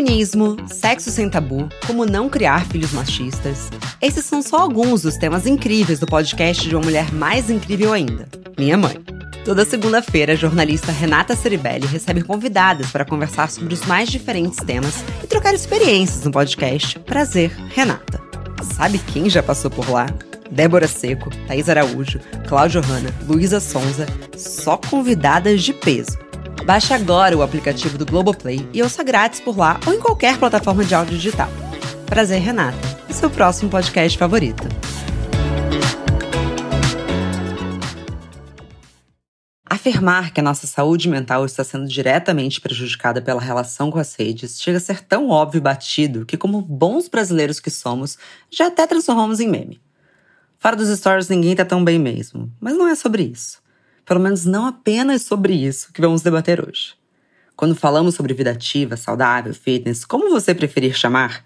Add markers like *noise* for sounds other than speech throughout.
Feminismo, sexo sem tabu, como não criar filhos machistas. Esses são só alguns dos temas incríveis do podcast de uma mulher mais incrível ainda, minha mãe. Toda segunda-feira, a jornalista Renata Ceribelli recebe convidadas para conversar sobre os mais diferentes temas e trocar experiências no podcast Prazer Renata. Sabe quem já passou por lá? Débora Seco, Thaís Araújo, Cláudio Hanna, Luísa Sonza, só convidadas de peso. Baixe agora o aplicativo do Globoplay e ouça grátis por lá ou em qualquer plataforma de áudio digital. Prazer, Renata, e seu próximo podcast favorito. Afirmar que a nossa saúde mental está sendo diretamente prejudicada pela relação com as redes chega a ser tão óbvio e batido que, como bons brasileiros que somos, já até transformamos em meme. Fora dos stories, ninguém tá tão bem mesmo, mas não é sobre isso pelo menos não apenas sobre isso que vamos debater hoje. Quando falamos sobre vida ativa, saudável, fitness, como você preferir chamar,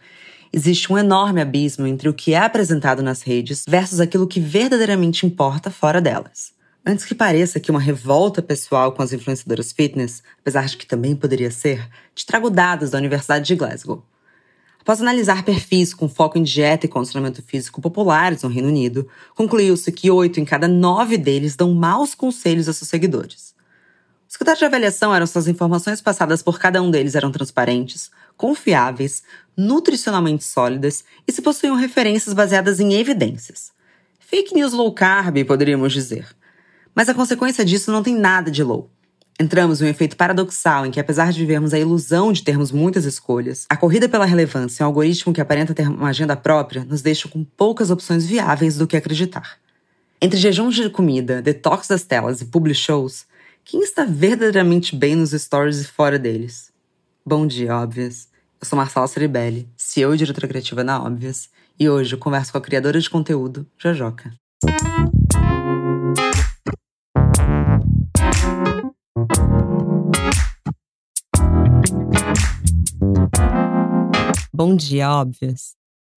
existe um enorme abismo entre o que é apresentado nas redes versus aquilo que verdadeiramente importa fora delas. Antes que pareça que uma revolta pessoal com as influenciadoras fitness, apesar de que também poderia ser, te trago dados da Universidade de Glasgow. Após analisar perfis com foco em dieta e condicionamento físico populares no Reino Unido, concluiu-se que oito em cada nove deles dão maus conselhos a seus seguidores. Os critérios de avaliação eram se as informações passadas por cada um deles eram transparentes, confiáveis, nutricionalmente sólidas e se possuíam referências baseadas em evidências. Fake news low carb, poderíamos dizer. Mas a consequência disso não tem nada de low. Entramos em um efeito paradoxal em que, apesar de vivermos a ilusão de termos muitas escolhas, a corrida pela relevância, um algoritmo que aparenta ter uma agenda própria, nos deixa com poucas opções viáveis do que acreditar. Entre jejuns de comida, detox das telas e public shows, quem está verdadeiramente bem nos stories e fora deles? Bom dia, óbvias. Eu sou Marcela Ceribelli, CEO e diretora criativa na Óbvias, e hoje eu converso com a criadora de conteúdo, Jojoca. Bom dia, óbvias.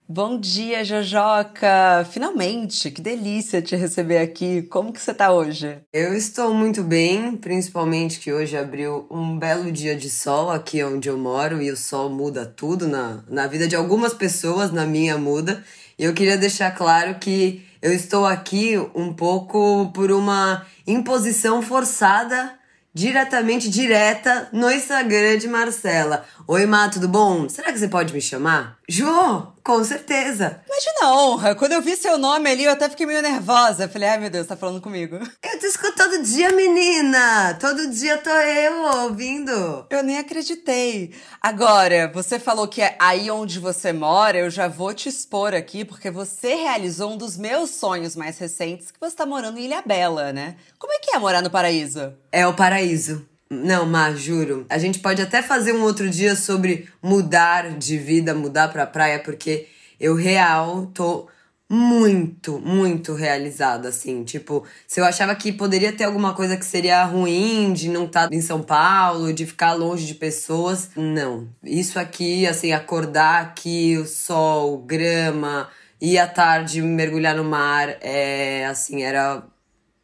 Bom dia, Jojoca! Finalmente, que delícia te receber aqui. Como que você tá hoje? Eu estou muito bem, principalmente que hoje abriu um belo dia de sol aqui onde eu moro e o sol muda tudo na, na vida de algumas pessoas, na minha muda. E eu queria deixar claro que eu estou aqui um pouco por uma imposição forçada diretamente direta no Instagram de Marcela. Oi, Má, tudo bom? Será que você pode me chamar? Jô, com certeza. Imagina a honra. Quando eu vi seu nome ali, eu até fiquei meio nervosa. Falei, ai meu Deus, tá falando comigo. Eu te escuto todo dia, menina. Todo dia tô eu ouvindo. Eu nem acreditei. Agora, você falou que é aí onde você mora, eu já vou te expor aqui, porque você realizou um dos meus sonhos mais recentes, que você tá morando em Ilha Bela, né? Como é que é morar no paraíso? É o paraíso. Não, mas juro. A gente pode até fazer um outro dia sobre mudar de vida, mudar pra praia, porque eu real tô muito, muito realizada, assim. Tipo, se eu achava que poderia ter alguma coisa que seria ruim de não estar tá em São Paulo, de ficar longe de pessoas, não. Isso aqui, assim, acordar aqui, o sol, grama, ir à tarde mergulhar no mar, é, assim, era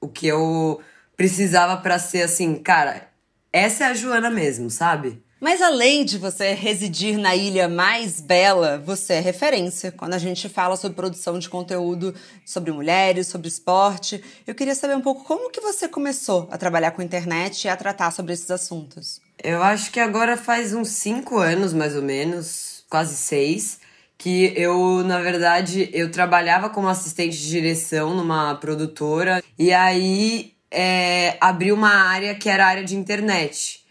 o que eu precisava para ser assim, cara, essa é a Joana mesmo, sabe? Mas além de você residir na ilha mais bela, você é referência quando a gente fala sobre produção de conteúdo sobre mulheres, sobre esporte. Eu queria saber um pouco como que você começou a trabalhar com internet e a tratar sobre esses assuntos. Eu acho que agora faz uns cinco anos, mais ou menos, quase seis, que eu, na verdade, eu trabalhava como assistente de direção numa produtora e aí é, abriu uma área que era área de internet.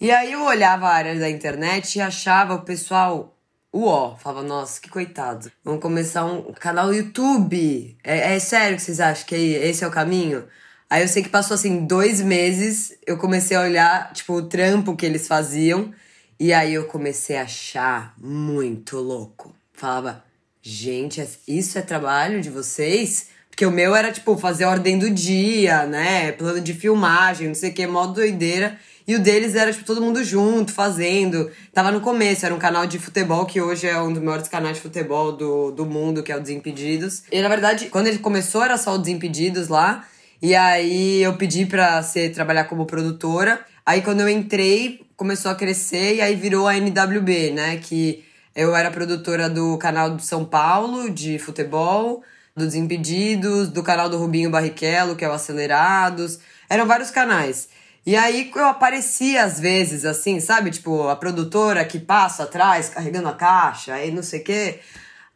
E aí eu olhava a área da internet e achava o pessoal uó, falava, nossa, que coitado. Vamos começar um canal YouTube. É, é sério que vocês acham que esse é o caminho? Aí eu sei que passou assim dois meses, eu comecei a olhar, tipo, o trampo que eles faziam. E aí eu comecei a achar muito louco. Falava, gente, isso é trabalho de vocês? Porque o meu era, tipo, fazer ordem do dia, né? Plano de filmagem, não sei o que, modo doideira. E o deles era, tipo, todo mundo junto, fazendo. Tava no começo, era um canal de futebol, que hoje é um dos maiores canais de futebol do, do mundo, que é o Desimpedidos. E, na verdade, quando ele começou, era só o Desimpedidos lá. E aí eu pedi pra ser, trabalhar como produtora. Aí quando eu entrei, começou a crescer e aí virou a NWB, né? Que eu era produtora do canal do São Paulo de futebol, do Desimpedidos, do canal do Rubinho Barrichello, que é o Acelerados. Eram vários canais. E aí eu aparecia às vezes, assim, sabe? Tipo, a produtora que passa atrás carregando a caixa, aí não sei o quê.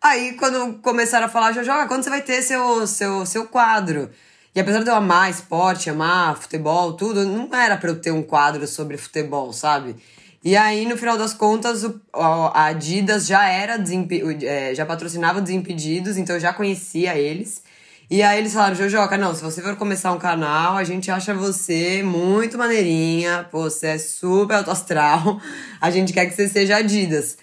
Aí quando começaram a falar, Jojoga, quando você vai ter seu, seu, seu quadro? E apesar de eu amar esporte, amar futebol, tudo, não era para eu ter um quadro sobre futebol, sabe? E aí, no final das contas, o, a Adidas já era é, já patrocinava Desimpedidos, então eu já conhecia eles. E aí eles falaram, Jojoca, não, se você for começar um canal, a gente acha você muito maneirinha, você é super alto astral, *laughs* a gente quer que você seja Adidas.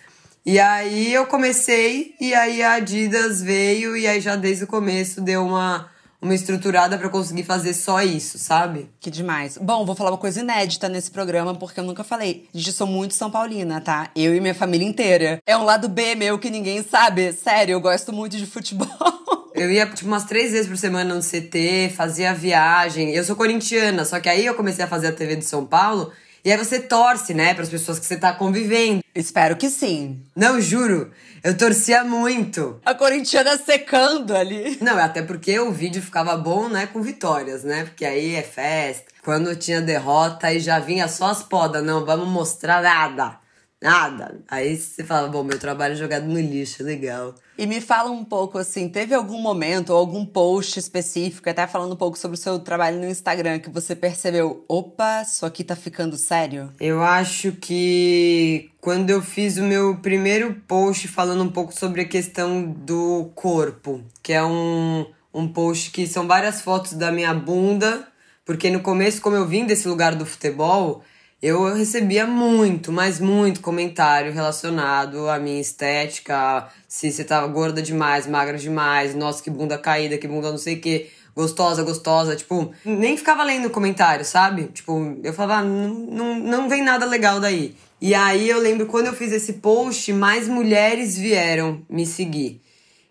E aí eu comecei, e aí a Adidas veio, e aí já desde o começo deu uma uma estruturada para conseguir fazer só isso, sabe? Que demais. Bom, vou falar uma coisa inédita nesse programa, porque eu nunca falei. Gente, eu sou muito São Paulina, tá? Eu e minha família inteira. É um lado B meu que ninguém sabe. Sério, eu gosto muito de futebol. *laughs* Eu ia, tipo, umas três vezes por semana no CT, fazia viagem. Eu sou corintiana, só que aí eu comecei a fazer a TV de São Paulo. E aí você torce, né, para as pessoas que você tá convivendo. Espero que sim. Não, juro. Eu torcia muito. A corintiana secando ali. Não, até porque o vídeo ficava bom, né, com vitórias, né? Porque aí é festa. Quando tinha derrota, aí já vinha só as podas. Não, vamos mostrar nada. Nada. Aí você fala, bom, meu trabalho é jogado no lixo, legal. E me fala um pouco assim, teve algum momento ou algum post específico, até falando um pouco sobre o seu trabalho no Instagram, que você percebeu, opa, isso aqui tá ficando sério? Eu acho que quando eu fiz o meu primeiro post falando um pouco sobre a questão do corpo, que é um, um post que são várias fotos da minha bunda, porque no começo, como eu vim desse lugar do futebol, eu recebia muito, mas muito comentário relacionado à minha estética, se você tava gorda demais, magra demais, nossa, que bunda caída, que bunda não sei o que, gostosa, gostosa, tipo, nem ficava lendo comentário, sabe? Tipo, eu falava, ah, não, não, não vem nada legal daí. E aí eu lembro quando eu fiz esse post, mais mulheres vieram me seguir.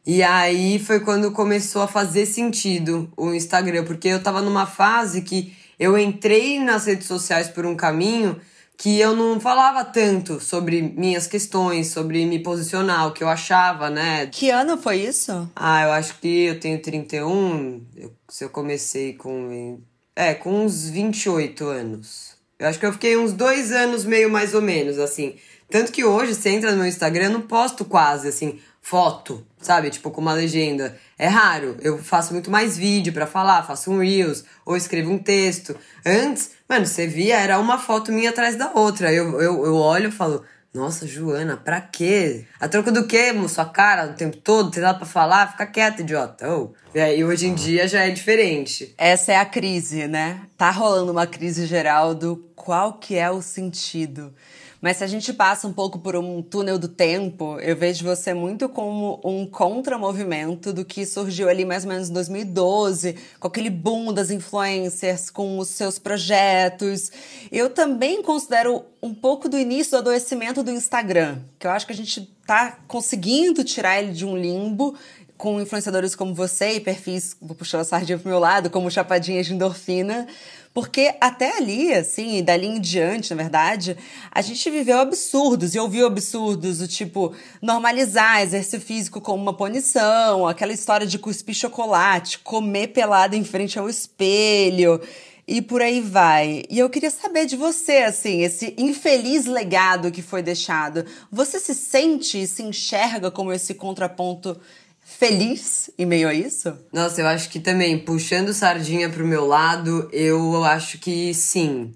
E aí foi quando começou a fazer sentido o Instagram, porque eu tava numa fase que eu entrei nas redes sociais por um caminho que eu não falava tanto sobre minhas questões, sobre me posicionar, o que eu achava, né? Que ano foi isso? Ah, eu acho que eu tenho 31, eu, se eu comecei com. É, com uns 28 anos. Eu acho que eu fiquei uns dois anos meio mais ou menos, assim. Tanto que hoje, você entra no meu Instagram, eu não posto quase, assim, foto, sabe? Tipo, com uma legenda. É raro. Eu faço muito mais vídeo para falar, faço um Reels, ou escrevo um texto. Antes, mano, você via, era uma foto minha atrás da outra. Eu, eu, eu olho e falo, nossa, Joana, pra quê? A troco do quê, Sua cara o tempo todo, tem nada pra falar? Fica quieta, idiota. Oh. E hoje em dia já é diferente. Essa é a crise, né? Tá rolando uma crise geral do qual que é o sentido. Mas se a gente passa um pouco por um túnel do tempo, eu vejo você muito como um contramovimento do que surgiu ali mais ou menos em 2012, com aquele boom das influencers, com os seus projetos. Eu também considero um pouco do início do adoecimento do Instagram, que eu acho que a gente tá conseguindo tirar ele de um limbo com influenciadores como você e perfis, vou puxar a sardinha pro meu lado, como Chapadinha de Endorfina, porque até ali, assim, dali em diante, na verdade, a gente viveu absurdos e ouviu absurdos, do tipo normalizar exercício físico como uma punição, aquela história de cuspir chocolate, comer pelado em frente ao espelho e por aí vai. E eu queria saber de você, assim, esse infeliz legado que foi deixado. Você se sente, se enxerga como esse contraponto feliz em meio a isso? Nossa, eu acho que também, puxando sardinha pro meu lado, eu acho que sim.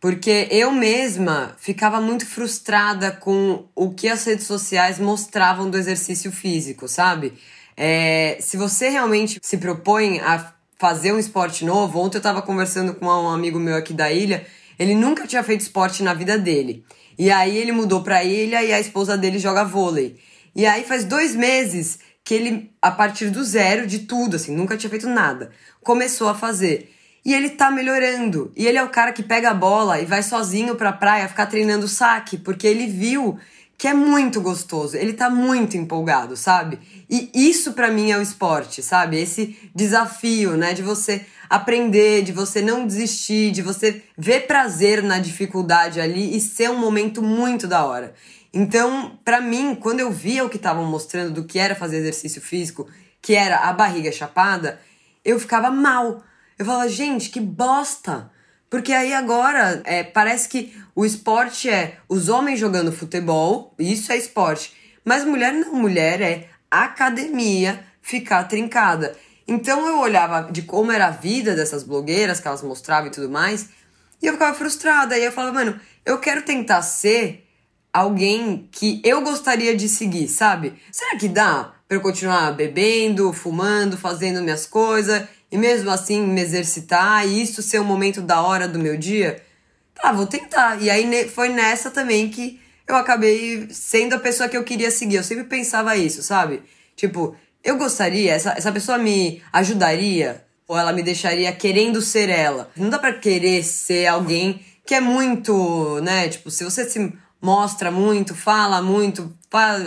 Porque eu mesma ficava muito frustrada com o que as redes sociais mostravam do exercício físico, sabe? É, se você realmente se propõe a fazer um esporte novo, ontem eu tava conversando com um amigo meu aqui da ilha, ele nunca tinha feito esporte na vida dele. E aí ele mudou pra ilha e a esposa dele joga vôlei. E aí faz dois meses que ele, a partir do zero, de tudo, assim, nunca tinha feito nada, começou a fazer. E ele tá melhorando. E ele é o cara que pega a bola e vai sozinho pra praia ficar treinando saque, porque ele viu que é muito gostoso. Ele tá muito empolgado, sabe? E isso para mim é o esporte, sabe? Esse desafio, né, de você aprender, de você não desistir, de você ver prazer na dificuldade ali e ser um momento muito da hora. Então, para mim, quando eu via o que estavam mostrando do que era fazer exercício físico, que era a barriga chapada, eu ficava mal. Eu falava, gente, que bosta! Porque aí agora é, parece que o esporte é os homens jogando futebol, isso é esporte. Mas mulher não, mulher é academia ficar trincada. Então eu olhava de como era a vida dessas blogueiras que elas mostravam e tudo mais, e eu ficava frustrada. E eu falava, mano, eu quero tentar ser alguém que eu gostaria de seguir, sabe? Será que dá para eu continuar bebendo, fumando, fazendo minhas coisas e mesmo assim me exercitar e isso ser um momento da hora do meu dia? Tá, vou tentar. E aí foi nessa também que eu acabei sendo a pessoa que eu queria seguir. Eu sempre pensava isso, sabe? Tipo, eu gostaria, essa, essa pessoa me ajudaria ou ela me deixaria querendo ser ela. Não dá para querer ser alguém que é muito, né? Tipo, se você se mostra muito, fala muito, faz,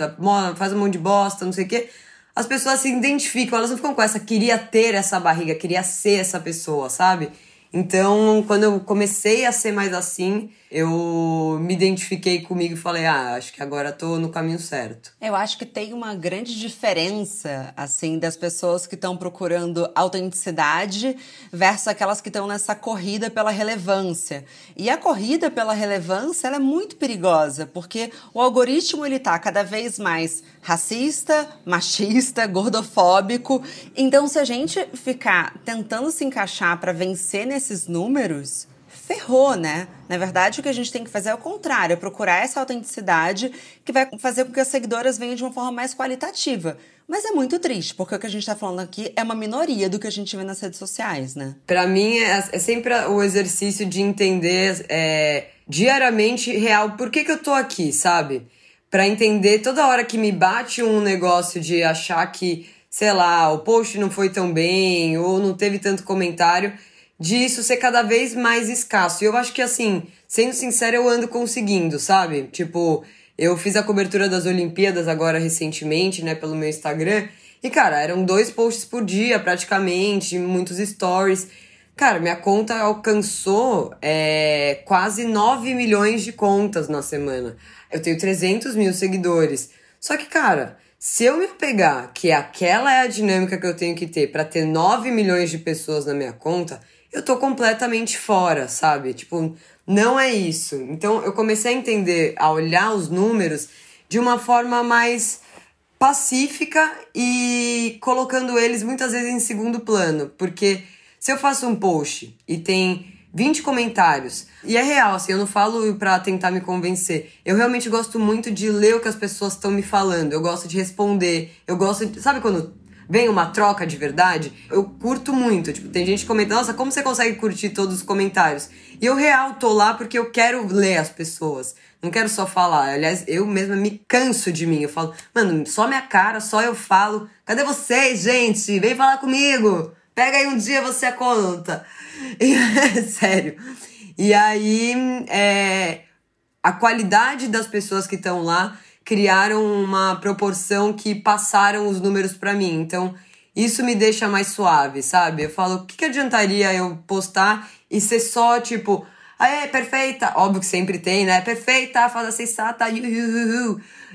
faz um monte de bosta, não sei o quê, as pessoas se identificam, elas não ficam com essa, queria ter essa barriga, queria ser essa pessoa, sabe? Então, quando eu comecei a ser mais assim, eu me identifiquei comigo e falei: "Ah, acho que agora tô no caminho certo". Eu acho que tem uma grande diferença assim das pessoas que estão procurando autenticidade versus aquelas que estão nessa corrida pela relevância. E a corrida pela relevância, ela é muito perigosa, porque o algoritmo ele tá cada vez mais racista, machista, gordofóbico. Então, se a gente ficar tentando se encaixar para vencer nesses números, ferrou, né? Na verdade, o que a gente tem que fazer é o contrário, é procurar essa autenticidade que vai fazer com que as seguidoras venham de uma forma mais qualitativa. Mas é muito triste, porque o que a gente está falando aqui é uma minoria do que a gente vê nas redes sociais, né? Para mim, é, é, sempre o exercício de entender é, diariamente real por que, que eu tô aqui, sabe? para entender toda hora que me bate um negócio de achar que, sei lá, o post não foi tão bem ou não teve tanto comentário, disso ser cada vez mais escasso. E eu acho que assim, sendo sincero, eu ando conseguindo, sabe? Tipo, eu fiz a cobertura das Olimpíadas agora recentemente, né, pelo meu Instagram. E, cara, eram dois posts por dia, praticamente, muitos stories. Cara, minha conta alcançou é, quase 9 milhões de contas na semana. Eu tenho 300 mil seguidores. Só que, cara, se eu me pegar que aquela é a dinâmica que eu tenho que ter para ter 9 milhões de pessoas na minha conta, eu tô completamente fora, sabe? Tipo, não é isso. Então eu comecei a entender, a olhar os números de uma forma mais pacífica e colocando eles muitas vezes em segundo plano. Porque se eu faço um post e tem 20 comentários. E é real, assim, eu não falo pra tentar me convencer. Eu realmente gosto muito de ler o que as pessoas estão me falando. Eu gosto de responder. Eu gosto de. Sabe quando vem uma troca de verdade? Eu curto muito. Tipo, tem gente comentando, nossa, como você consegue curtir todos os comentários? E eu real tô lá porque eu quero ler as pessoas. Não quero só falar. Aliás, eu mesma me canso de mim. Eu falo, mano, só minha cara, só eu falo. Cadê vocês, gente? Vem falar comigo. Pega aí um dia você conta. *laughs* *laughs* Sério. E aí, é, a qualidade das pessoas que estão lá criaram uma proporção que passaram os números para mim. Então, isso me deixa mais suave, sabe? Eu falo, o que, que adiantaria eu postar e ser só tipo, ah, é perfeita, óbvio que sempre tem, né? Perfeita, fala sensata.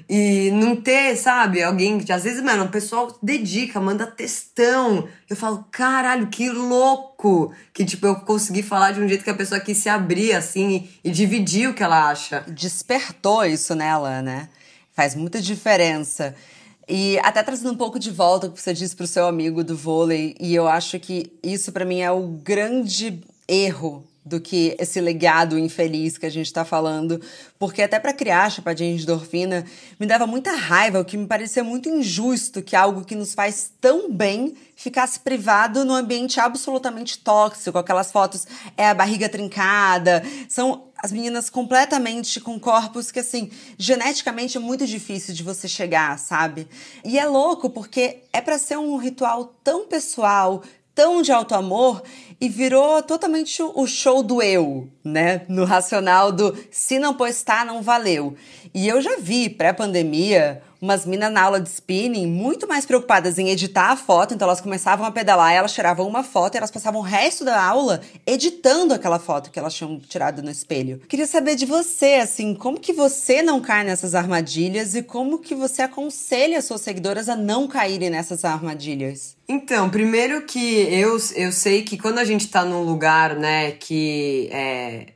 E não ter, sabe, alguém que às vezes, mano, o pessoal dedica, manda textão. Eu falo, caralho, que louco! Que, tipo, eu consegui falar de um jeito que a pessoa quis se abrir, assim, e, e dividir o que ela acha. Despertou isso nela, né? Faz muita diferença. E até trazendo um pouco de volta o que você disse pro seu amigo do vôlei, e eu acho que isso para mim é o grande erro do que esse legado infeliz que a gente está falando, porque até para criar a chapadinha de endorfina me dava muita raiva, o que me parecia muito injusto que algo que nos faz tão bem ficasse privado num ambiente absolutamente tóxico, aquelas fotos é a barriga trincada, são as meninas completamente com corpos que assim, geneticamente é muito difícil de você chegar, sabe? E é louco porque é para ser um ritual tão pessoal, tão de alto amor e virou totalmente o show do eu, né? No racional do se não postar, não valeu. E eu já vi, pré-pandemia, umas minas na aula de spinning muito mais preocupadas em editar a foto, então elas começavam a pedalar, elas tiravam uma foto e elas passavam o resto da aula editando aquela foto que elas tinham tirado no espelho. Queria saber de você, assim, como que você não cai nessas armadilhas e como que você aconselha as suas seguidoras a não caírem nessas armadilhas? Então, primeiro que eu, eu sei que quando a gente tá num lugar, né, que é,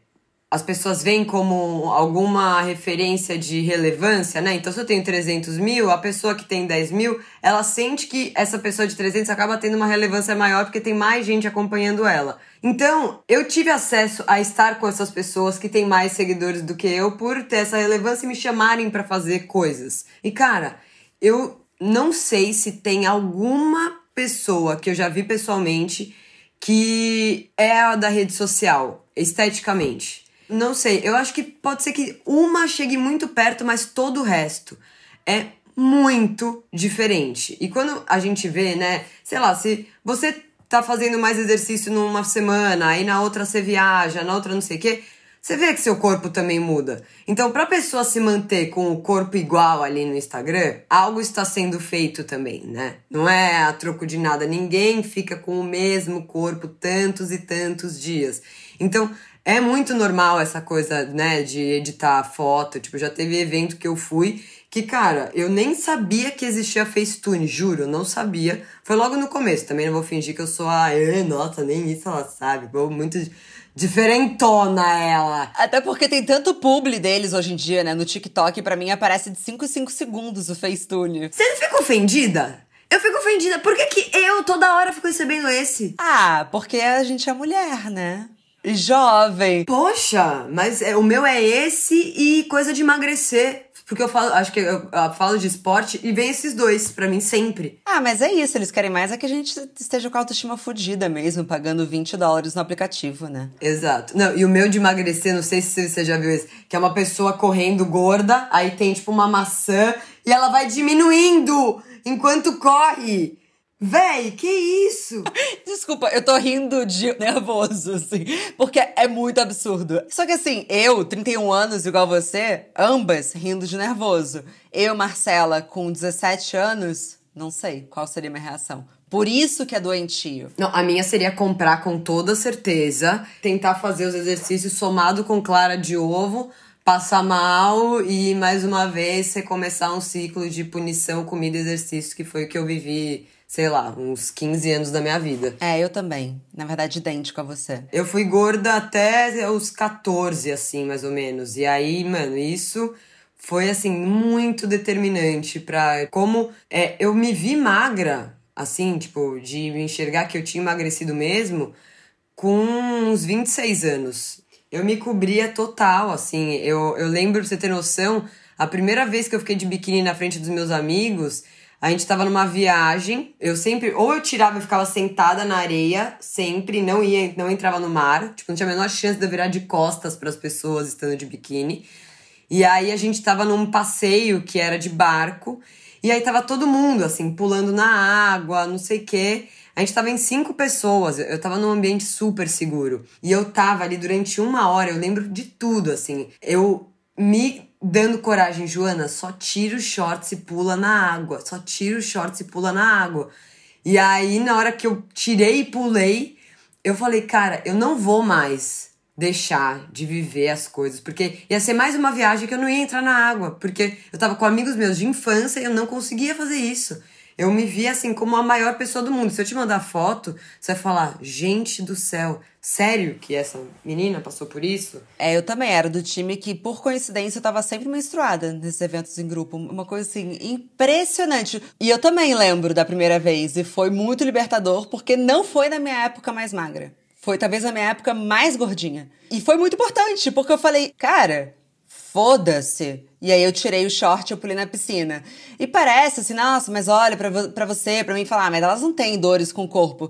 as pessoas veem como alguma referência de relevância, né? Então, se eu tenho 300 mil, a pessoa que tem 10 mil, ela sente que essa pessoa de 300 acaba tendo uma relevância maior porque tem mais gente acompanhando ela. Então, eu tive acesso a estar com essas pessoas que têm mais seguidores do que eu por ter essa relevância e me chamarem para fazer coisas. E, cara, eu não sei se tem alguma pessoa que eu já vi pessoalmente que é a da rede social, esteticamente. Não sei, eu acho que pode ser que uma chegue muito perto, mas todo o resto é muito diferente. E quando a gente vê, né, sei lá, se você tá fazendo mais exercício numa semana, aí na outra você viaja, na outra não sei o quê, você vê que seu corpo também muda. Então, para a pessoa se manter com o corpo igual ali no Instagram, algo está sendo feito também, né? Não é a troco de nada. Ninguém fica com o mesmo corpo tantos e tantos dias. Então, é muito normal essa coisa, né, de editar foto. Tipo, já teve evento que eu fui que, cara, eu nem sabia que existia Facetune, juro, não sabia. Foi logo no começo, também não vou fingir que eu sou a. Nossa, nem isso ela sabe. Vou muito diferentona ela. Até porque tem tanto publi deles hoje em dia, né? No TikTok, para mim aparece de 5 em 5 segundos o Facetune. Você não fica ofendida? Eu fico ofendida. Por que, que eu toda hora fico recebendo esse? Ah, porque a gente é mulher, né? Jovem. Poxa, mas é, o meu é esse e coisa de emagrecer. Porque eu falo, acho que eu, eu falo de esporte e vem esses dois para mim sempre. Ah, mas é isso, eles querem mais é que a gente esteja com a autoestima fodida mesmo, pagando 20 dólares no aplicativo, né? Exato. Não, e o meu de emagrecer, não sei se você já viu isso, que é uma pessoa correndo gorda, aí tem tipo uma maçã e ela vai diminuindo enquanto corre. Véi, que isso? *laughs* Desculpa, eu tô rindo de nervoso, assim, porque é muito absurdo. Só que assim, eu, 31 anos, igual você, ambas rindo de nervoso. Eu, Marcela, com 17 anos, não sei qual seria a minha reação. Por isso que é doentio. Não, a minha seria comprar com toda certeza, tentar fazer os exercícios somado com clara de ovo, passar mal e mais uma vez recomeçar um ciclo de punição, comida e exercício, que foi o que eu vivi sei lá, uns 15 anos da minha vida. É, eu também. Na verdade, idêntico a você. Eu fui gorda até os 14, assim, mais ou menos. E aí, mano, isso foi, assim, muito determinante pra como é, eu me vi magra, assim, tipo, de me enxergar que eu tinha emagrecido mesmo com uns 26 anos. Eu me cobria total, assim. Eu, eu lembro, pra você ter noção, a primeira vez que eu fiquei de biquíni na frente dos meus amigos a gente tava numa viagem, eu sempre, ou eu tirava e ficava sentada na areia, sempre, não ia, não entrava no mar, tipo, não tinha a menor chance de eu virar de costas para as pessoas estando de biquíni. E aí a gente tava num passeio que era de barco, e aí tava todo mundo, assim, pulando na água, não sei o quê. A gente tava em cinco pessoas, eu tava num ambiente super seguro. E eu tava ali durante uma hora, eu lembro de tudo, assim. Eu me dando coragem, Joana, só tira os shorts e pula na água. Só tira os shorts e pula na água. E aí, na hora que eu tirei e pulei, eu falei, cara, eu não vou mais deixar de viver as coisas, porque ia ser mais uma viagem que eu não ia entrar na água, porque eu tava com amigos meus de infância e eu não conseguia fazer isso. Eu me vi assim como a maior pessoa do mundo. Se eu te mandar foto, você vai falar: gente do céu, sério que essa menina passou por isso? É, eu também era do time que, por coincidência, eu tava sempre menstruada nesses eventos em grupo. Uma coisa assim, impressionante. E eu também lembro da primeira vez, e foi muito libertador, porque não foi na minha época mais magra. Foi talvez a minha época mais gordinha. E foi muito importante, porque eu falei, cara, foda-se. E aí eu tirei o short e eu pulei na piscina. E parece assim, nossa, mas olha, pra, pra você, pra mim falar, ah, mas elas não têm dores com o corpo.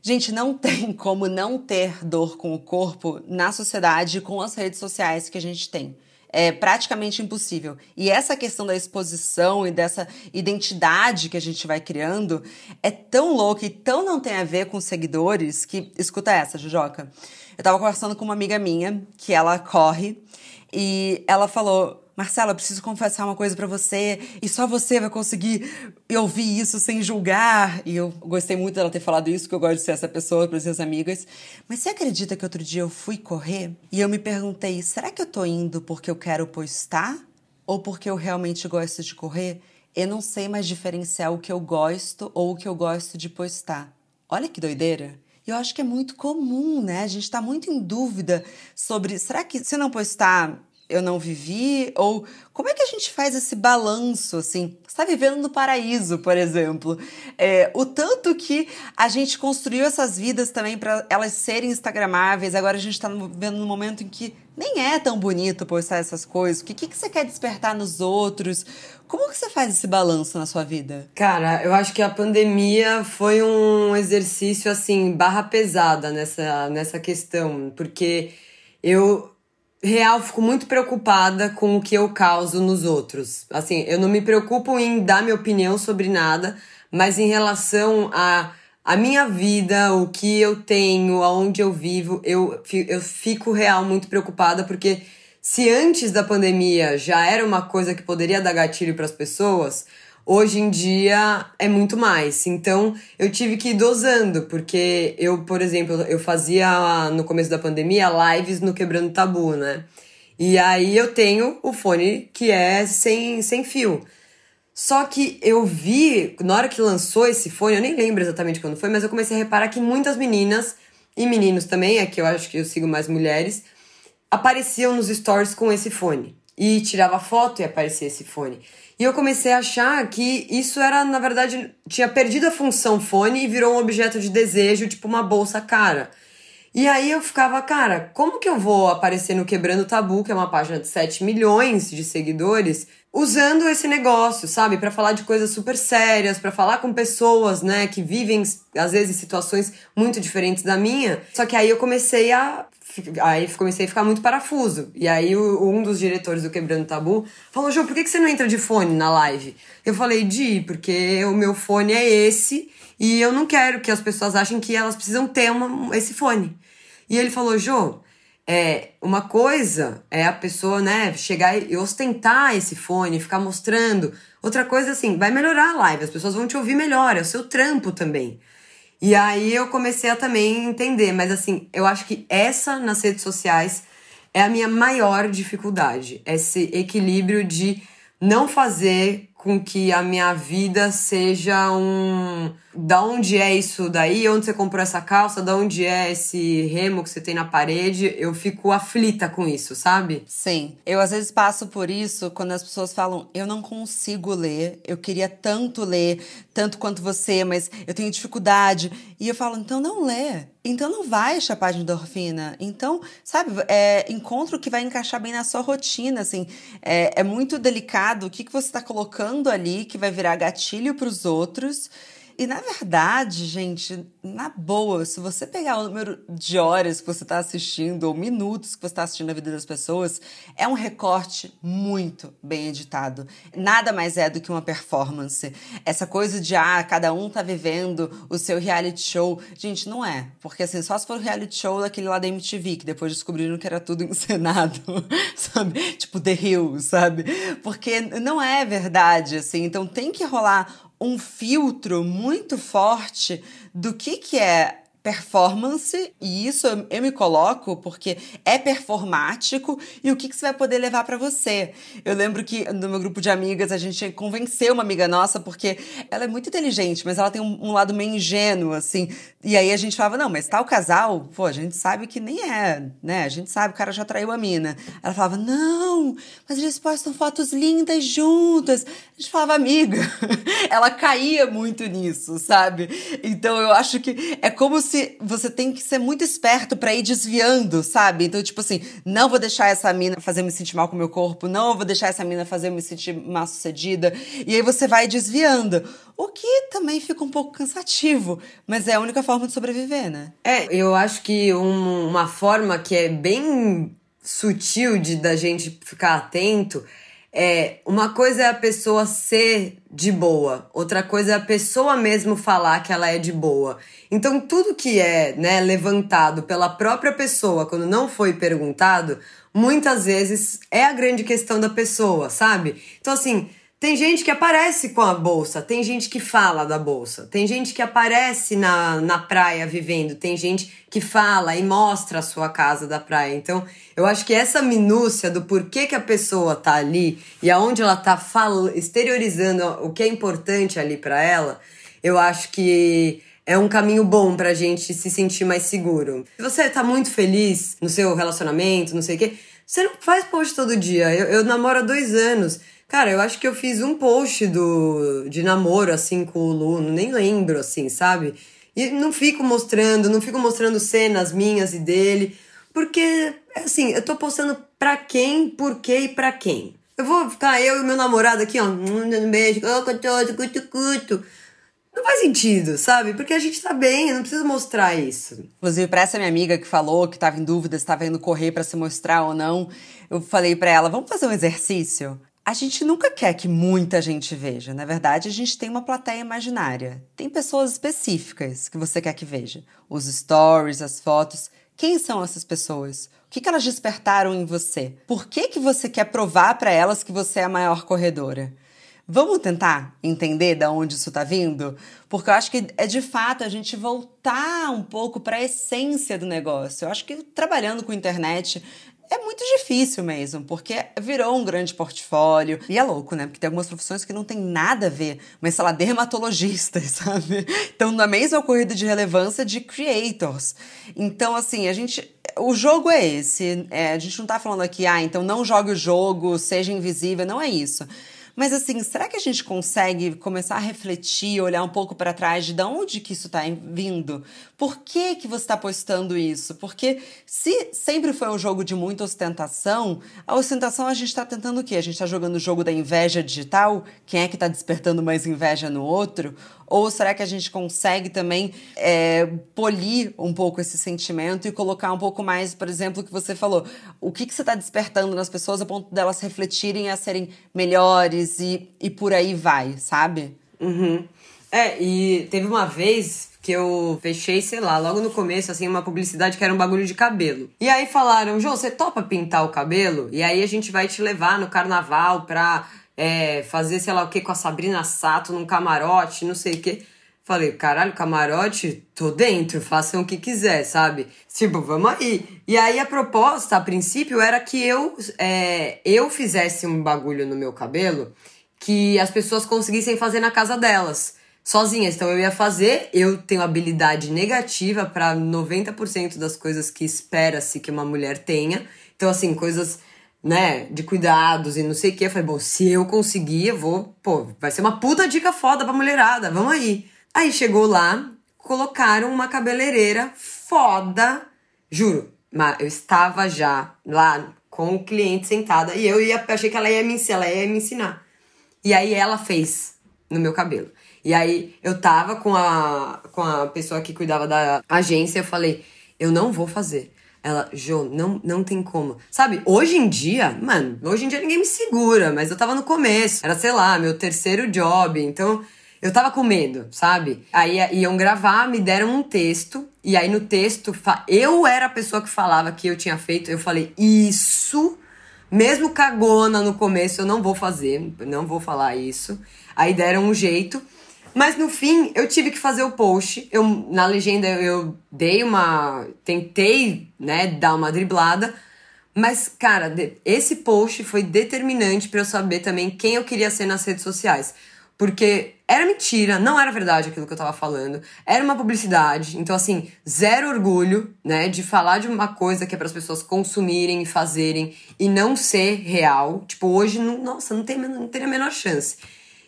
Gente, não *laughs* tem como não ter dor com o corpo na sociedade com as redes sociais que a gente tem. É praticamente impossível. E essa questão da exposição e dessa identidade que a gente vai criando é tão louca e tão não tem a ver com seguidores que. Escuta essa, Jujoca. Eu tava conversando com uma amiga minha que ela corre e ela falou: Marcela, preciso confessar uma coisa para você e só você vai conseguir ouvir isso sem julgar. E eu gostei muito dela ter falado isso, que eu gosto de ser essa pessoa para minhas amigas. Mas você acredita que outro dia eu fui correr e eu me perguntei: será que eu tô indo porque eu quero postar ou porque eu realmente gosto de correr? Eu não sei mais diferenciar o que eu gosto ou o que eu gosto de postar. Olha que doideira! Eu acho que é muito comum, né? A gente está muito em dúvida sobre será que se não postar eu não vivi? Ou como é que a gente faz esse balanço, assim? Você está vivendo no paraíso, por exemplo. É, o tanto que a gente construiu essas vidas também para elas serem instagramáveis, agora a gente está vendo num momento em que nem é tão bonito postar essas coisas. O que, que você quer despertar nos outros? Como que você faz esse balanço na sua vida? Cara, eu acho que a pandemia foi um exercício, assim, barra pesada nessa, nessa questão, porque eu real fico muito preocupada com o que eu causo nos outros. Assim, eu não me preocupo em dar minha opinião sobre nada, mas em relação a a minha vida, o que eu tenho, aonde eu vivo, eu, eu fico real muito preocupada porque se antes da pandemia já era uma coisa que poderia dar gatilho para as pessoas, Hoje em dia é muito mais. Então eu tive que ir dosando, porque eu, por exemplo, eu fazia no começo da pandemia lives no Quebrando Tabu, né? E aí eu tenho o fone que é sem, sem fio. Só que eu vi, na hora que lançou esse fone, eu nem lembro exatamente quando foi, mas eu comecei a reparar que muitas meninas, e meninos também, é que eu acho que eu sigo mais mulheres, apareciam nos stories com esse fone. E tirava foto e aparecia esse fone. E eu comecei a achar que isso era, na verdade, tinha perdido a função fone e virou um objeto de desejo, tipo uma bolsa cara. E aí eu ficava, cara, como que eu vou aparecer no Quebrando Tabu, que é uma página de 7 milhões de seguidores, usando esse negócio, sabe? para falar de coisas super sérias, para falar com pessoas, né, que vivem às vezes situações muito diferentes da minha. Só que aí eu comecei a Aí comecei a ficar muito parafuso. E aí um dos diretores do Quebrando Tabu falou: Jô, por que você não entra de fone na live? Eu falei: Di, porque o meu fone é esse e eu não quero que as pessoas achem que elas precisam ter uma, esse fone. E ele falou: Jô, é, uma coisa é a pessoa, né, chegar e ostentar esse fone, ficar mostrando. Outra coisa, assim, vai melhorar a live, as pessoas vão te ouvir melhor, é o seu trampo também. E aí eu comecei a também entender, mas assim, eu acho que essa nas redes sociais é a minha maior dificuldade, esse equilíbrio de não fazer com que a minha vida seja um. Da onde é isso daí? Onde você comprou essa calça? Da onde é esse remo que você tem na parede? Eu fico aflita com isso, sabe? Sim. Eu às vezes passo por isso quando as pessoas falam: eu não consigo ler, eu queria tanto ler, tanto quanto você, mas eu tenho dificuldade. E eu falo: então não lê. Então não vai chapar de endorfina. Então, sabe, é, encontra o que vai encaixar bem na sua rotina, assim. É, é muito delicado o que, que você está colocando ali que vai virar gatilho para os outros e na verdade, gente, na boa, se você pegar o número de horas que você está assistindo ou minutos que você está assistindo a vida das pessoas, é um recorte muito bem editado. Nada mais é do que uma performance. Essa coisa de, ah, cada um tá vivendo o seu reality show. Gente, não é. Porque assim, só se for o reality show daquele lá da MTV, que depois descobriram que era tudo *laughs* encenado, sabe? Tipo The Hill, sabe? Porque não é verdade, assim. Então tem que rolar um filtro muito forte do que, que é performance, e isso eu, eu, me coloco porque é performático e o que, que você vai poder levar para você. Eu lembro que no meu grupo de amigas a gente convenceu uma amiga nossa porque ela é muito inteligente, mas ela tem um, um lado meio ingênuo, assim. E aí a gente falava, não, mas tal casal, pô, a gente sabe que nem é, né? A gente sabe, o cara já traiu a mina. Ela falava, não, mas eles postam fotos lindas juntas. A gente falava, amiga, *laughs* ela caía muito nisso, sabe? Então eu acho que é como se se você tem que ser muito esperto para ir desviando, sabe? Então, tipo assim, não vou deixar essa mina fazer me sentir mal com o meu corpo, não vou deixar essa mina fazer me sentir mal sucedida. E aí você vai desviando. O que também fica um pouco cansativo, mas é a única forma de sobreviver, né? É, eu acho que um, uma forma que é bem sutil de da gente ficar atento é, uma coisa é a pessoa ser de boa, outra coisa é a pessoa mesmo falar que ela é de boa. Então, tudo que é né, levantado pela própria pessoa quando não foi perguntado, muitas vezes é a grande questão da pessoa, sabe? Então, assim, tem gente que aparece com a bolsa, tem gente que fala da bolsa, tem gente que aparece na, na praia vivendo, tem gente que fala e mostra a sua casa da praia. Então, eu acho que essa minúcia do porquê que a pessoa tá ali e aonde ela tá exteriorizando o que é importante ali para ela, eu acho que é um caminho bom pra gente se sentir mais seguro. Se você tá muito feliz no seu relacionamento, não sei o quê, você não faz post todo dia. Eu, eu namoro há dois anos. Cara, eu acho que eu fiz um post do, de namoro, assim, com o Lu, nem lembro, assim, sabe? E não fico mostrando, não fico mostrando cenas minhas e dele, porque, assim, eu tô postando pra quem, por quê e pra quem. Eu vou ficar eu e meu namorado aqui, ó, um beijo, cutu, cutu. Não faz sentido, sabe? Porque a gente tá bem, não precisa mostrar isso. Inclusive, pra essa minha amiga que falou que tava em dúvida se tava indo correr para se mostrar ou não, eu falei para ela: vamos fazer um exercício? A gente nunca quer que muita gente veja. Na verdade, a gente tem uma plateia imaginária. Tem pessoas específicas que você quer que veja. Os stories, as fotos. Quem são essas pessoas? O que, que elas despertaram em você? Por que, que você quer provar para elas que você é a maior corredora? Vamos tentar entender de onde isso está vindo? Porque eu acho que é de fato a gente voltar um pouco para a essência do negócio. Eu acho que trabalhando com internet é muito difícil mesmo, porque virou um grande portfólio. E é louco, né? Porque tem algumas profissões que não tem nada a ver, mas sei lá, dermatologistas, *laughs* sabe? Então, na mesma corrida de relevância de creators. Então, assim, a gente. O jogo é esse. É, a gente não tá falando aqui, ah, então não jogue o jogo, seja invisível. Não é isso. Mas assim, será que a gente consegue começar a refletir, olhar um pouco para trás de onde que isso está vindo? Por que que você está postando isso? Porque se sempre foi um jogo de muita ostentação, a ostentação a gente está tentando o quê? A gente está jogando o jogo da inveja digital? Quem é que está despertando mais inveja no outro? Ou será que a gente consegue também é, polir um pouco esse sentimento e colocar um pouco mais, por exemplo, o que você falou, o que, que você está despertando nas pessoas a ponto delas refletirem a serem melhores e, e por aí vai, sabe? Uhum. É, e teve uma vez que eu fechei, sei lá, logo no começo, assim, uma publicidade que era um bagulho de cabelo. E aí falaram, João, você topa pintar o cabelo? E aí a gente vai te levar no carnaval pra é, fazer sei lá o que com a Sabrina Sato num camarote, não sei o que. Falei, caralho, camarote, tô dentro, façam o que quiser, sabe? Tipo, vamos aí. E aí a proposta, a princípio, era que eu, é, eu fizesse um bagulho no meu cabelo que as pessoas conseguissem fazer na casa delas, sozinhas. Então eu ia fazer, eu tenho habilidade negativa para 90% das coisas que espera-se que uma mulher tenha. Então, assim, coisas né, de cuidados e não sei o que. Eu falei, bom, se eu conseguir, eu vou, pô, vai ser uma puta dica foda pra mulherada, vamos aí. Aí chegou lá, colocaram uma cabeleireira foda, juro, mas eu estava já lá com o cliente sentada e eu ia, achei que ela ia me ensinar, ela ia me ensinar. E aí ela fez no meu cabelo. E aí eu tava com a, com a pessoa que cuidava da agência, eu falei, eu não vou fazer. Ela, Jo, não, não tem como. Sabe, hoje em dia, mano, hoje em dia ninguém me segura, mas eu tava no começo. Era, sei lá, meu terceiro job, então eu tava com medo, sabe? Aí iam gravar, me deram um texto, e aí no texto, eu era a pessoa que falava que eu tinha feito, eu falei, isso, mesmo cagona no começo, eu não vou fazer, não vou falar isso. Aí deram um jeito. Mas no fim, eu tive que fazer o post. Eu, na legenda eu dei uma. Tentei, né, dar uma driblada. Mas, cara, esse post foi determinante para eu saber também quem eu queria ser nas redes sociais. Porque era mentira, não era verdade aquilo que eu tava falando. Era uma publicidade. Então, assim, zero orgulho, né, de falar de uma coisa que é para as pessoas consumirem e fazerem e não ser real. Tipo, hoje, não, nossa, não, tem, não teria a menor chance.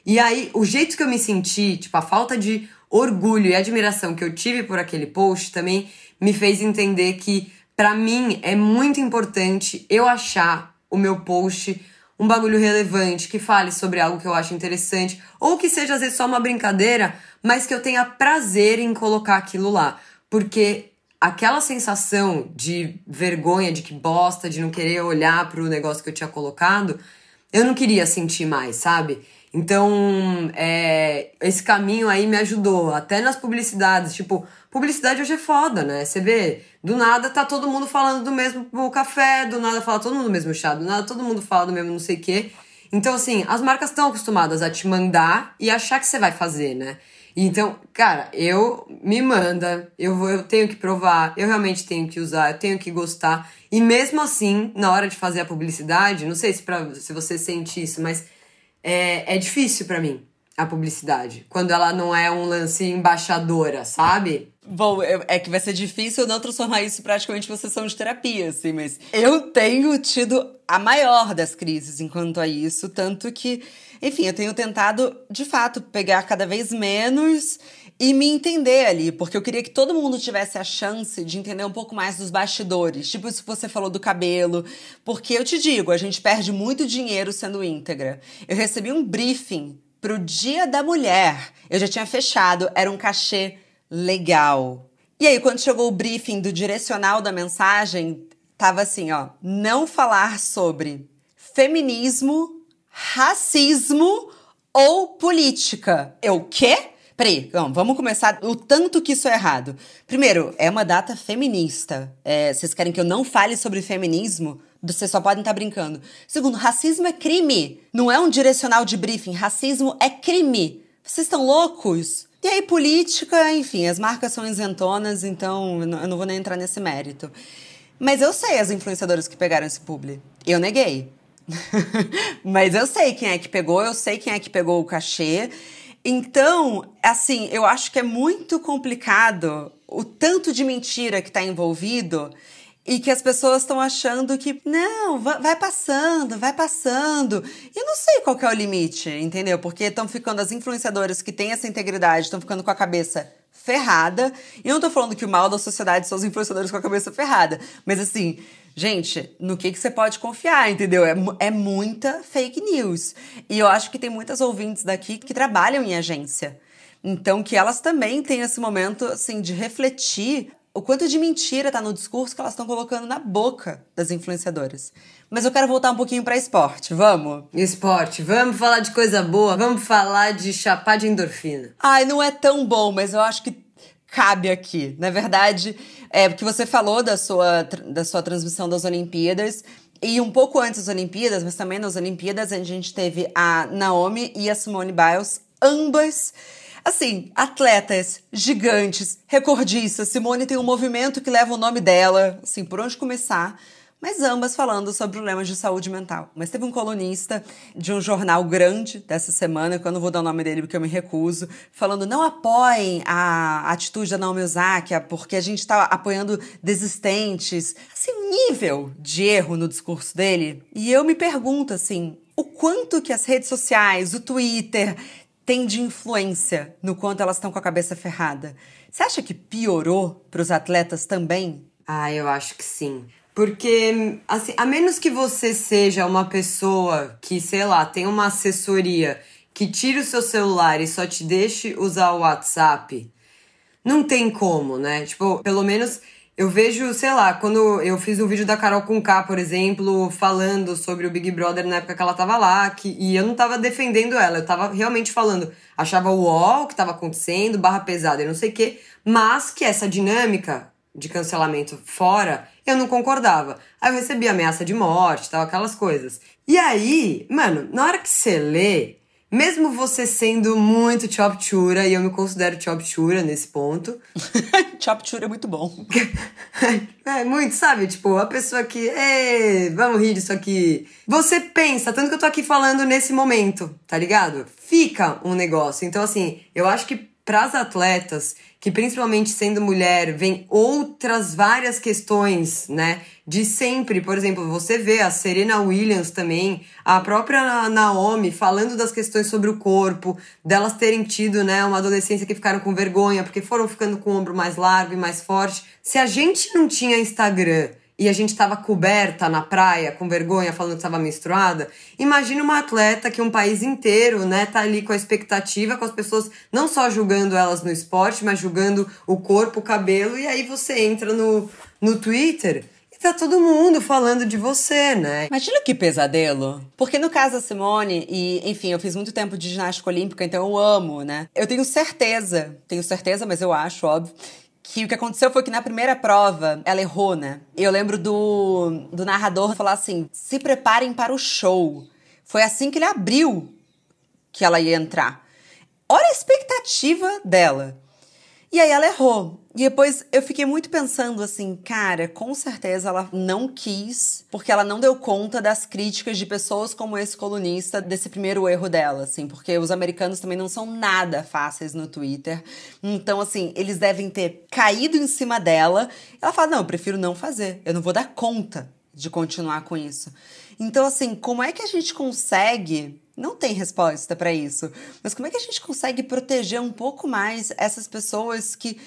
E aí, o jeito que eu me senti, tipo, a falta de orgulho e admiração que eu tive por aquele post também me fez entender que, para mim, é muito importante eu achar o meu post um bagulho relevante, que fale sobre algo que eu acho interessante, ou que seja às vezes só uma brincadeira, mas que eu tenha prazer em colocar aquilo lá. Porque aquela sensação de vergonha, de que bosta, de não querer olhar pro negócio que eu tinha colocado, eu não queria sentir mais, sabe? Então, é, esse caminho aí me ajudou, até nas publicidades. Tipo, publicidade hoje é foda, né? Você vê, do nada tá todo mundo falando do mesmo café, do nada fala todo mundo do mesmo chá, do nada todo mundo fala do mesmo não sei o quê. Então, assim, as marcas estão acostumadas a te mandar e achar que você vai fazer, né? Então, cara, eu me manda, eu vou, eu tenho que provar, eu realmente tenho que usar, eu tenho que gostar. E mesmo assim, na hora de fazer a publicidade, não sei se, pra, se você sente isso, mas é, é difícil para mim a publicidade. Quando ela não é um lance embaixadora, sabe? Bom, é que vai ser difícil não transformar isso praticamente em uma sessão de terapia, assim, mas eu tenho tido a maior das crises enquanto a isso, tanto que, enfim, eu tenho tentado, de fato, pegar cada vez menos e me entender ali, porque eu queria que todo mundo tivesse a chance de entender um pouco mais dos bastidores, tipo isso que você falou do cabelo, porque eu te digo, a gente perde muito dinheiro sendo íntegra. Eu recebi um briefing pro Dia da Mulher. Eu já tinha fechado, era um cachê legal. E aí, quando chegou o briefing do direcional da mensagem, tava assim, ó, não falar sobre feminismo, racismo ou política. Eu quê? Peraí, vamos começar o tanto que isso é errado. Primeiro, é uma data feminista. É, vocês querem que eu não fale sobre feminismo? Vocês só podem estar tá brincando. Segundo, racismo é crime. Não é um direcional de briefing. Racismo é crime. Vocês estão loucos? E aí, política, enfim, as marcas são isentonas, então eu não vou nem entrar nesse mérito. Mas eu sei as influenciadoras que pegaram esse publi. Eu neguei. *laughs* Mas eu sei quem é que pegou, eu sei quem é que pegou o cachê. Então, assim, eu acho que é muito complicado o tanto de mentira que está envolvido e que as pessoas estão achando que, não, vai passando, vai passando. E não sei qual é o limite, entendeu? Porque estão ficando as influenciadoras que têm essa integridade, estão ficando com a cabeça ferrada. E eu não tô falando que o mal da sociedade são os influenciadores com a cabeça ferrada. Mas assim, gente, no que, que você pode confiar, entendeu? É, é muita fake news. E eu acho que tem muitas ouvintes daqui que trabalham em agência. Então, que elas também têm esse momento, assim, de refletir o quanto de mentira tá no discurso que elas estão colocando na boca das influenciadoras. Mas eu quero voltar um pouquinho para esporte, vamos? Esporte, vamos falar de coisa boa, vamos falar de chapar de endorfina. Ai, não é tão bom, mas eu acho que cabe aqui. Na verdade, é porque você falou da sua, da sua transmissão das Olimpíadas. E um pouco antes das Olimpíadas, mas também nas Olimpíadas, a gente teve a Naomi e a Simone Biles, ambas Assim, atletas gigantes, recordistas. Simone tem um movimento que leva o nome dela, assim, por onde começar. Mas ambas falando sobre problemas de saúde mental. Mas teve um colunista de um jornal grande dessa semana, que eu não vou dar o nome dele porque eu me recuso, falando não apoiem a atitude da Naomi Osaka, porque a gente está apoiando desistentes. Assim, um nível de erro no discurso dele. E eu me pergunto, assim, o quanto que as redes sociais, o Twitter, tem de influência no quanto elas estão com a cabeça ferrada. Você acha que piorou para os atletas também? Ah, eu acho que sim. Porque, assim, a menos que você seja uma pessoa que, sei lá, tem uma assessoria que tire o seu celular e só te deixe usar o WhatsApp, não tem como, né? Tipo, pelo menos eu vejo, sei lá, quando eu fiz um vídeo da Carol com K, por exemplo, falando sobre o Big Brother na época que ela tava lá, que, e eu não tava defendendo ela, eu tava realmente falando, achava o ó, o que tava acontecendo, barra pesada e não sei o quê, mas que essa dinâmica de cancelamento fora, eu não concordava. Aí eu recebi ameaça de morte, tal, aquelas coisas. E aí, mano, na hora que você lê, mesmo você sendo muito chopchura, e eu me considero chopchura nesse ponto. *laughs* chopchura é muito bom. *laughs* é muito, sabe? Tipo, a pessoa que, ei, vamos rir disso aqui. Você pensa, tanto que eu tô aqui falando nesse momento, tá ligado? Fica um negócio. Então, assim, eu acho que pras atletas que principalmente sendo mulher, vem outras várias questões, né? De sempre, por exemplo, você vê a Serena Williams também, a própria Naomi falando das questões sobre o corpo, delas terem tido, né, uma adolescência que ficaram com vergonha porque foram ficando com o ombro mais largo e mais forte. Se a gente não tinha Instagram e a gente estava coberta na praia, com vergonha, falando que estava menstruada. Imagina uma atleta que um país inteiro, né, tá ali com a expectativa, com as pessoas não só julgando elas no esporte, mas julgando o corpo, o cabelo, e aí você entra no, no Twitter e tá todo mundo falando de você, né? Imagina que pesadelo. Porque no caso da Simone, e enfim, eu fiz muito tempo de ginástica olímpica, então eu amo, né? Eu tenho certeza, tenho certeza, mas eu acho, óbvio, que o que aconteceu foi que na primeira prova ela errou, né? Eu lembro do, do narrador falar assim: se preparem para o show. Foi assim que ele abriu que ela ia entrar. Olha a expectativa dela. E aí ela errou. E depois eu fiquei muito pensando assim, cara, com certeza ela não quis, porque ela não deu conta das críticas de pessoas como esse colunista desse primeiro erro dela, assim, porque os americanos também não são nada fáceis no Twitter. Então, assim, eles devem ter caído em cima dela. Ela fala: "Não, eu prefiro não fazer. Eu não vou dar conta de continuar com isso". Então, assim, como é que a gente consegue não tem resposta para isso. Mas como é que a gente consegue proteger um pouco mais essas pessoas que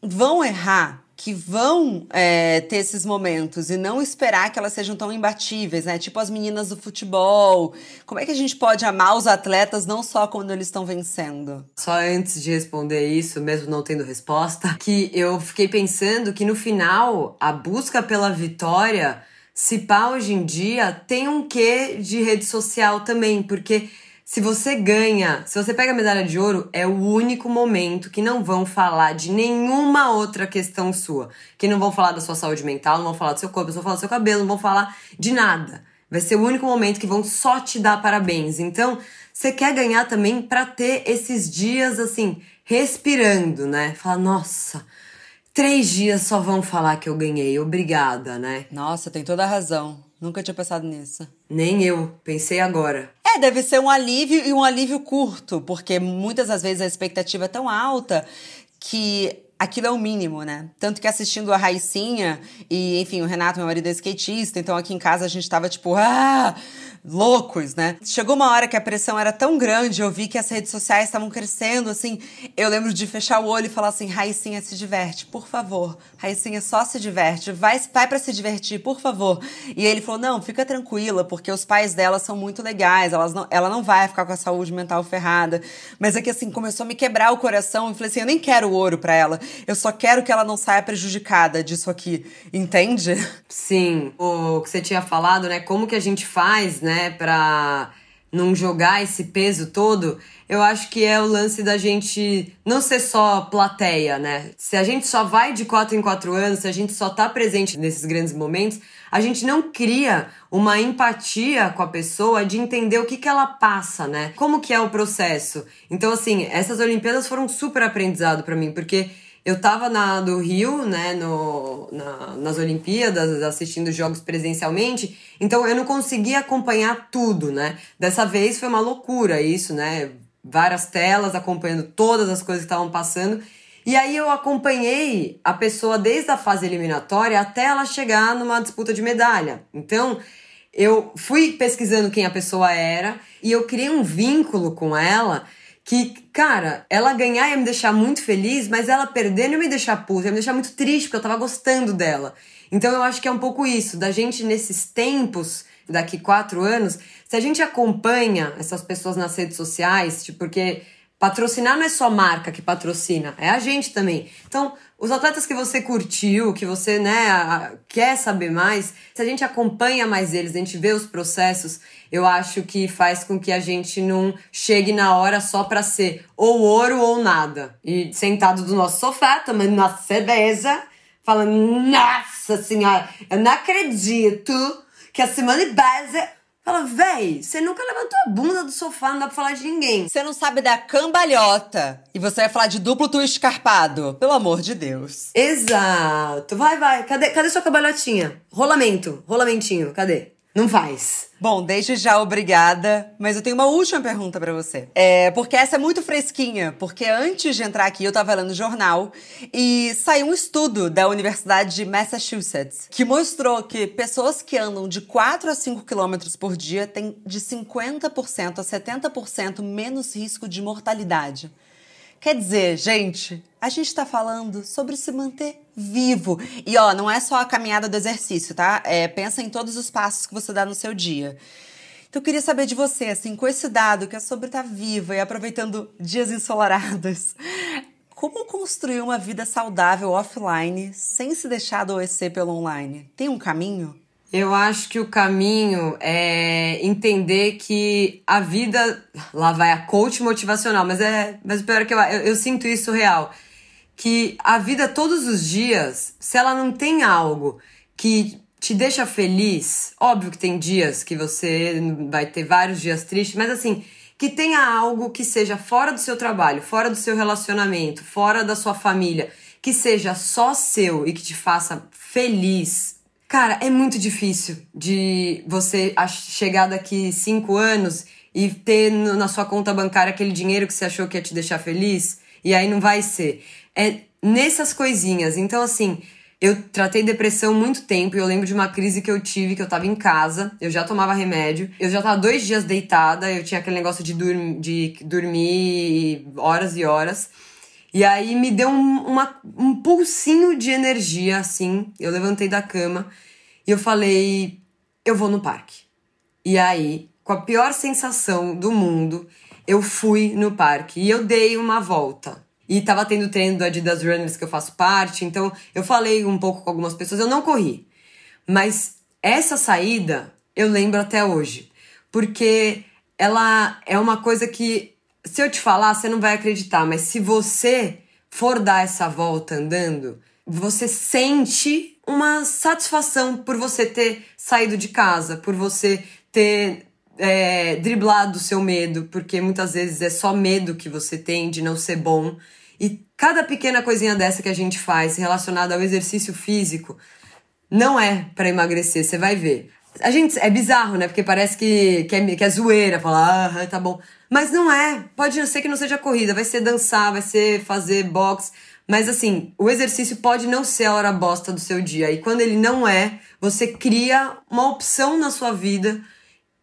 vão errar, que vão é, ter esses momentos e não esperar que elas sejam tão imbatíveis, né? Tipo as meninas do futebol. Como é que a gente pode amar os atletas não só quando eles estão vencendo? Só antes de responder isso, mesmo não tendo resposta, que eu fiquei pensando que no final a busca pela vitória se pá hoje em dia tem um quê de rede social também, porque se você ganha, se você pega a medalha de ouro, é o único momento que não vão falar de nenhuma outra questão sua. Que não vão falar da sua saúde mental, não vão falar do seu corpo, não vão falar do seu cabelo, não vão falar de nada. Vai ser o único momento que vão só te dar parabéns. Então, você quer ganhar também para ter esses dias assim, respirando, né? Falar, nossa, três dias só vão falar que eu ganhei, obrigada, né? Nossa, tem toda a razão. Nunca tinha pensado nisso. Nem eu, pensei agora. É, deve ser um alívio e um alívio curto, porque muitas das vezes a expectativa é tão alta que aquilo é o mínimo, né? Tanto que assistindo a Raicinha e, enfim, o Renato, meu marido é skatista, então aqui em casa a gente tava tipo, ah, loucos, né? Chegou uma hora que a pressão era tão grande, eu vi que as redes sociais estavam crescendo, assim. Eu lembro de fechar o olho e falar assim: Raicinha, se diverte, por favor. Raicinha, só se diverte. Vai, vai para se divertir, por favor. E ele falou: não, fica tranquila, porque os pais dela são muito legais, elas não, ela não vai ficar com a saúde mental ferrada. Mas é que assim, começou a me quebrar o coração e falei assim: eu nem quero ouro para ela, eu só quero que ela não saia prejudicada disso aqui, entende? Sim, o que você tinha falado, né? Como que a gente faz, né? Né, para não jogar esse peso todo, eu acho que é o lance da gente não ser só plateia, né? Se a gente só vai de quatro em quatro anos, se a gente só tá presente nesses grandes momentos, a gente não cria uma empatia com a pessoa de entender o que, que ela passa, né? Como que é o processo. Então, assim, essas Olimpíadas foram super aprendizado para mim, porque eu tava na do Rio, né, no, na, nas Olimpíadas, assistindo jogos presencialmente, então eu não conseguia acompanhar tudo, né? Dessa vez foi uma loucura isso, né? Várias telas acompanhando todas as coisas que estavam passando. E aí eu acompanhei a pessoa desde a fase eliminatória até ela chegar numa disputa de medalha. Então, eu fui pesquisando quem a pessoa era e eu criei um vínculo com ela que, cara, ela ganhar ia me deixar muito feliz, mas ela perder não ia me deixar puta, ia me deixar muito triste, porque eu tava gostando dela. Então eu acho que é um pouco isso, da gente nesses tempos, daqui quatro anos, se a gente acompanha essas pessoas nas redes sociais, tipo, porque patrocinar não é só marca que patrocina, é a gente também. Então, os atletas que você curtiu, que você né, quer saber mais, se a gente acompanha mais eles, a gente vê os processos, eu acho que faz com que a gente não chegue na hora só para ser ou ouro ou nada. E sentado do nosso sofá, tomando nossa cerveja, falando: Nossa Senhora, eu não acredito que a Simone Biles Fala, véi, você nunca levantou a bunda do sofá, não dá pra falar de ninguém. Você não sabe da cambalhota. E você vai falar de duplo twist escarpado. Pelo amor de Deus. Exato. Vai, vai. Cadê, cadê sua cambalhotinha? Rolamento. Rolamentinho. Cadê? Não faz. Bom, desde já obrigada, mas eu tenho uma última pergunta para você. É, porque essa é muito fresquinha, porque antes de entrar aqui eu tava lendo jornal e saiu um estudo da Universidade de Massachusetts que mostrou que pessoas que andam de 4 a 5 quilômetros por dia têm de 50% a 70% menos risco de mortalidade. Quer dizer, gente, a gente está falando sobre se manter vivo. E ó, não é só a caminhada do exercício, tá? É, pensa em todos os passos que você dá no seu dia. Então eu queria saber de você, assim, com esse dado que é sobre estar tá viva e aproveitando dias ensolarados. como construir uma vida saudável offline sem se deixar adoecer pelo online? Tem um caminho? Eu acho que o caminho é entender que a vida. Lá vai a coach motivacional, mas é. Mas o pior é que eu, eu, eu sinto isso real. Que a vida todos os dias, se ela não tem algo que te deixa feliz, óbvio que tem dias que você vai ter vários dias tristes, mas assim, que tenha algo que seja fora do seu trabalho, fora do seu relacionamento, fora da sua família, que seja só seu e que te faça feliz Cara, é muito difícil de você chegar daqui cinco anos e ter na sua conta bancária aquele dinheiro que você achou que ia te deixar feliz e aí não vai ser. É nessas coisinhas. Então, assim, eu tratei depressão muito tempo e eu lembro de uma crise que eu tive, que eu tava em casa, eu já tomava remédio, eu já tava dois dias deitada, eu tinha aquele negócio de, dur de dormir horas e horas. E aí me deu um, uma, um pulsinho de energia, assim. Eu levantei da cama e eu falei, eu vou no parque. E aí, com a pior sensação do mundo, eu fui no parque e eu dei uma volta. E tava tendo treino do Adidas Runners que eu faço parte, então eu falei um pouco com algumas pessoas, eu não corri. Mas essa saída eu lembro até hoje, porque ela é uma coisa que se eu te falar, você não vai acreditar, mas se você for dar essa volta andando, você sente uma satisfação por você ter saído de casa, por você ter é, driblado o seu medo, porque muitas vezes é só medo que você tem de não ser bom. E cada pequena coisinha dessa que a gente faz relacionada ao exercício físico não é para emagrecer, você vai ver. A gente é bizarro, né? Porque parece que, que, é, que é zoeira, falar, ah, tá bom. Mas não é. Pode ser que não seja corrida, vai ser dançar, vai ser fazer boxe mas assim, o exercício pode não ser a hora bosta do seu dia. E quando ele não é, você cria uma opção na sua vida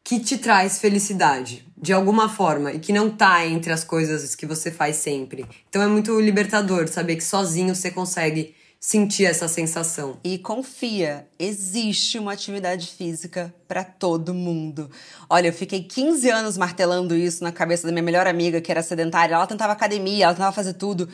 que te traz felicidade, de alguma forma, e que não tá entre as coisas que você faz sempre. Então é muito libertador saber que sozinho você consegue sentir essa sensação. E confia, existe uma atividade física para todo mundo. Olha, eu fiquei 15 anos martelando isso na cabeça da minha melhor amiga, que era sedentária. Ela tentava academia, ela tentava fazer tudo.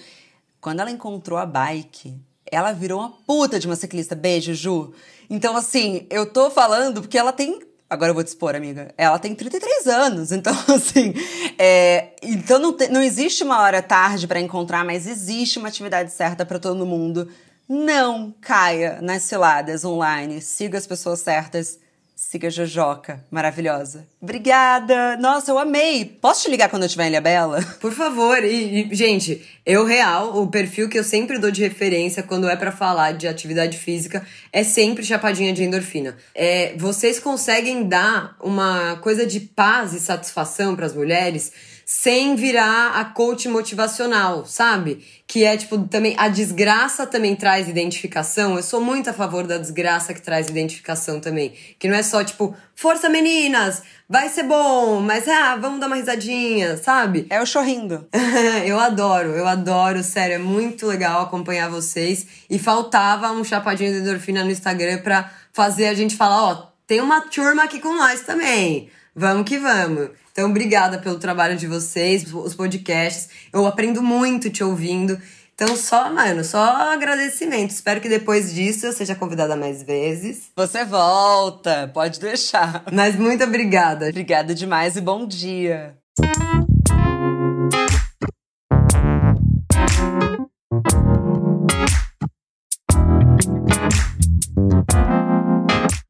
Quando ela encontrou a bike, ela virou uma puta de uma ciclista. Beijo, Ju. Então, assim, eu tô falando porque ela tem. Agora eu vou te expor, amiga. Ela tem 33 anos. *laughs* Então, assim. É... Então não, te... não existe uma hora tarde para encontrar, mas existe uma atividade certa para todo mundo. Não caia nas ciladas online. Siga as pessoas certas Siga Jojoca, maravilhosa. Obrigada! Nossa, eu amei! Posso te ligar quando eu estiver em Bela? *laughs* Por favor, e, e, gente, eu real, o perfil que eu sempre dou de referência quando é para falar de atividade física é sempre chapadinha de endorfina. É, vocês conseguem dar uma coisa de paz e satisfação para as mulheres sem virar a coach motivacional, sabe? Que é tipo também a desgraça também traz identificação. Eu sou muito a favor da desgraça que traz identificação também, que não é só tipo, força meninas, vai ser bom, mas ah, vamos dar uma risadinha, sabe? É o chorrindo. *laughs* eu adoro, eu adoro, sério, é muito legal acompanhar vocês e faltava um chapadinho de endorfina no Instagram pra fazer a gente falar, ó, tem uma turma aqui com nós também. Vamos que vamos. Então, obrigada pelo trabalho de vocês, os podcasts. Eu aprendo muito te ouvindo. Então, só, mano, só agradecimento. Espero que depois disso eu seja convidada mais vezes. Você volta, pode deixar. Mas muito obrigada. Obrigada demais e bom dia.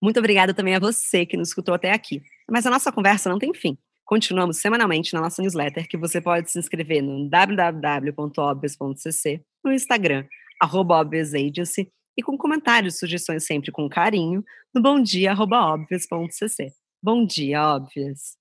Muito obrigada também a você que nos escutou até aqui. Mas a nossa conversa não tem fim. Continuamos semanalmente na nossa newsletter, que você pode se inscrever no www.obvious.cc, no Instagram, arroba Agency, e com comentários e sugestões sempre com carinho, no bomdia.obvious.cc. Bom dia, Óbvias!